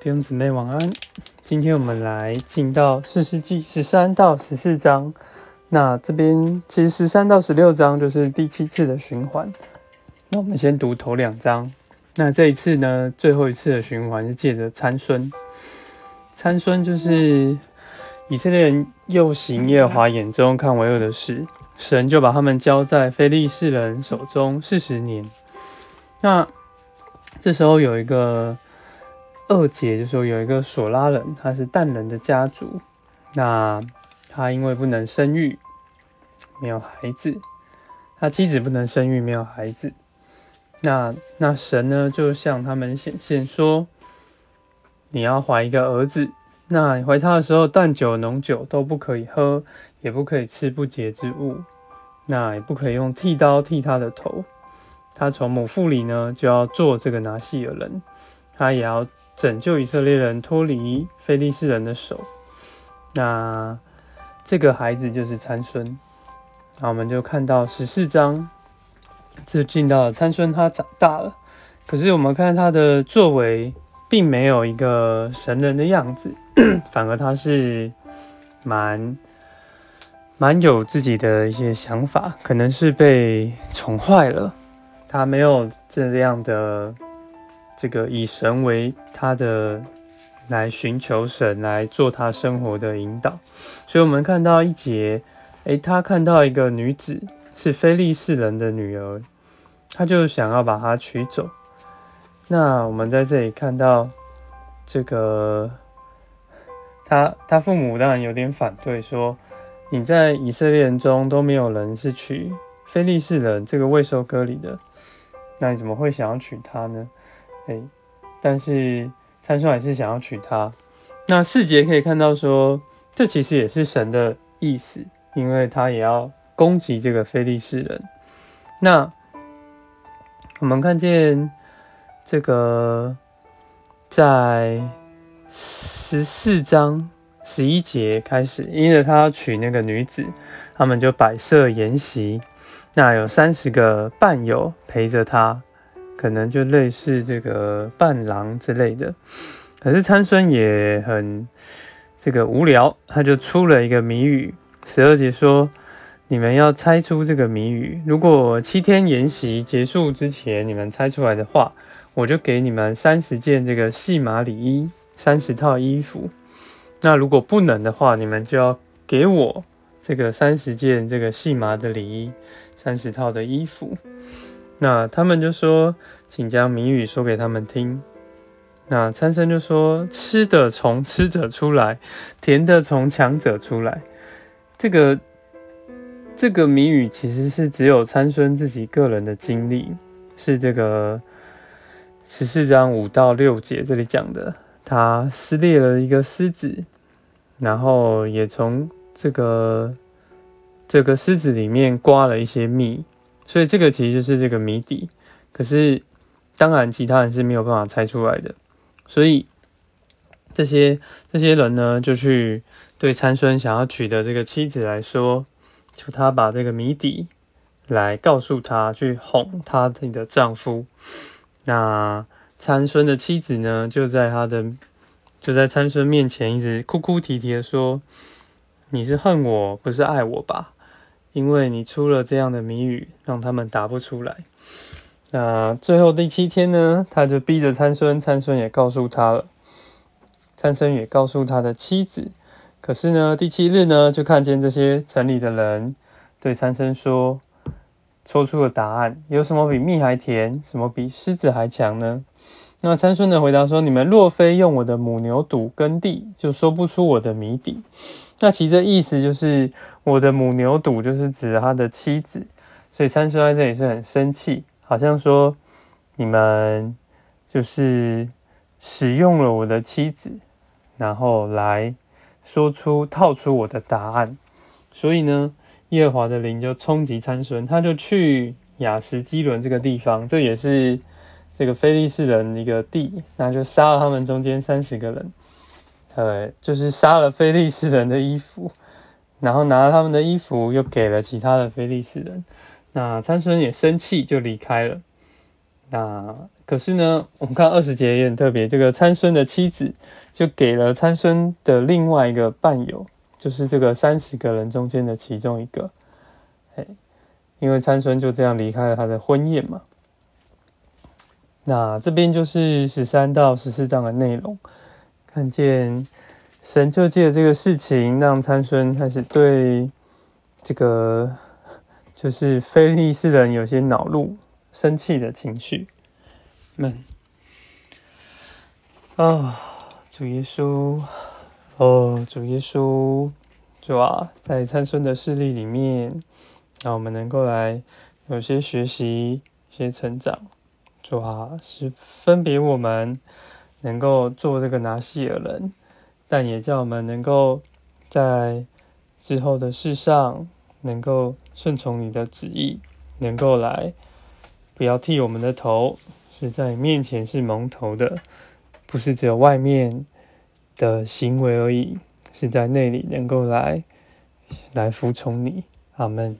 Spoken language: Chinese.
弟兄姊妹晚安。今天我们来进到四世纪十三到十四章。那这边其实十三到十六章就是第七次的循环。那我们先读头两章。那这一次呢，最后一次的循环是借着参孙。参孙就是以色列人又行耶和华眼中看为恶的事，神就把他们交在非利士人手中四十年。那这时候有一个。二姐就说有一个索拉人，他是但人的家族，那他因为不能生育，没有孩子，他妻子不能生育，没有孩子，那那神呢就向他们显现说，你要怀一个儿子，那你怀他的时候，淡酒浓酒都不可以喝，也不可以吃不洁之物，那也不可以用剃刀剃他的头，他从母腹里呢就要做这个拿细尔人。他也要拯救以色列人脱离非利士人的手。那这个孩子就是参孙。那我们就看到十四章，就进到了参孙，他长大了。可是我们看他的作为，并没有一个神人的样子，反而他是蛮蛮有自己的一些想法，可能是被宠坏了。他没有这样的。这个以神为他的来寻求神来做他生活的引导，所以我们看到一节，诶，他看到一个女子是非利士人的女儿，他就想要把她娶走。那我们在这里看到这个，他他父母当然有点反对，说你在以色列人中都没有人是娶非利士人这个未收割礼的，那你怎么会想要娶她呢？哎，但是参孙还是想要娶她。那四节可以看到说，这其实也是神的意思，因为他也要攻击这个非利士人。那我们看见这个在十四章十一节开始，因为他要娶那个女子，他们就摆设筵席，那有三十个伴友陪着他。可能就类似这个伴郎之类的，可是参孙也很这个无聊，他就出了一个谜语。十二节说：“你们要猜出这个谜语，如果七天研习结束之前你们猜出来的话，我就给你们三十件这个细麻里衣，三十套衣服。那如果不能的话，你们就要给我这个三十件这个细麻的里衣，三十套的衣服。”那他们就说，请将谜语说给他们听。那参生就说：“吃的从吃者出来，甜的从强者出来。”这个这个谜语其实是只有参孙自己个人的经历，是这个十四章五到六节这里讲的。他撕裂了一个狮子，然后也从这个这个狮子里面刮了一些蜜。所以这个其实就是这个谜底，可是当然其他人是没有办法猜出来的。所以这些这些人呢，就去对参孙想要娶的这个妻子来说，求他把这个谜底来告诉他，去哄他自己的丈夫。那参孙的妻子呢，就在他的就在参孙面前一直哭哭啼啼的说：“你是恨我，不是爱我吧？”因为你出了这样的谜语，让他们答不出来。那最后第七天呢，他就逼着参孙，参孙也告诉他了。参孙也告诉他的妻子。可是呢，第七日呢，就看见这些城里的人对参孙说，说出了答案：有什么比蜜还甜？什么比狮子还强呢？那参孙的回答说：你们若非用我的母牛堵耕地，就说不出我的谜底。那其实意思就是，我的母牛犊就是指他的妻子，所以参孙在这里是很生气，好像说你们就是使用了我的妻子，然后来说出套出我的答案。所以呢，耶和华的灵就冲击参孙，他就去雅什基伦这个地方，这也是这个非利士人一个地，那就杀了他们中间三十个人。呃，就是杀了非利士人的衣服，然后拿了他们的衣服，又给了其他的非利士人。那参孙也生气，就离开了。那可是呢，我们看二十节也很特别，这个参孙的妻子就给了参孙的另外一个伴友，就是这个三十个人中间的其中一个，哎，因为参孙就这样离开了他的婚宴嘛。那这边就是十三到十四章的内容，看见神就借这个事情，让参孙开始对这个就是非利士人有些恼怒。生气的情绪们啊，主耶稣哦，主耶稣，主啊，在参孙的势力里面，让我们能够来有些学习、一些成长。主啊，是分别我们能够做这个拿西尔人，但也叫我们能够在之后的事上能够顺从你的旨意，能够来。不要剃我们的头，是在面前是蒙头的，不是只有外面的行为而已，是在内里能够来来服从你。阿门。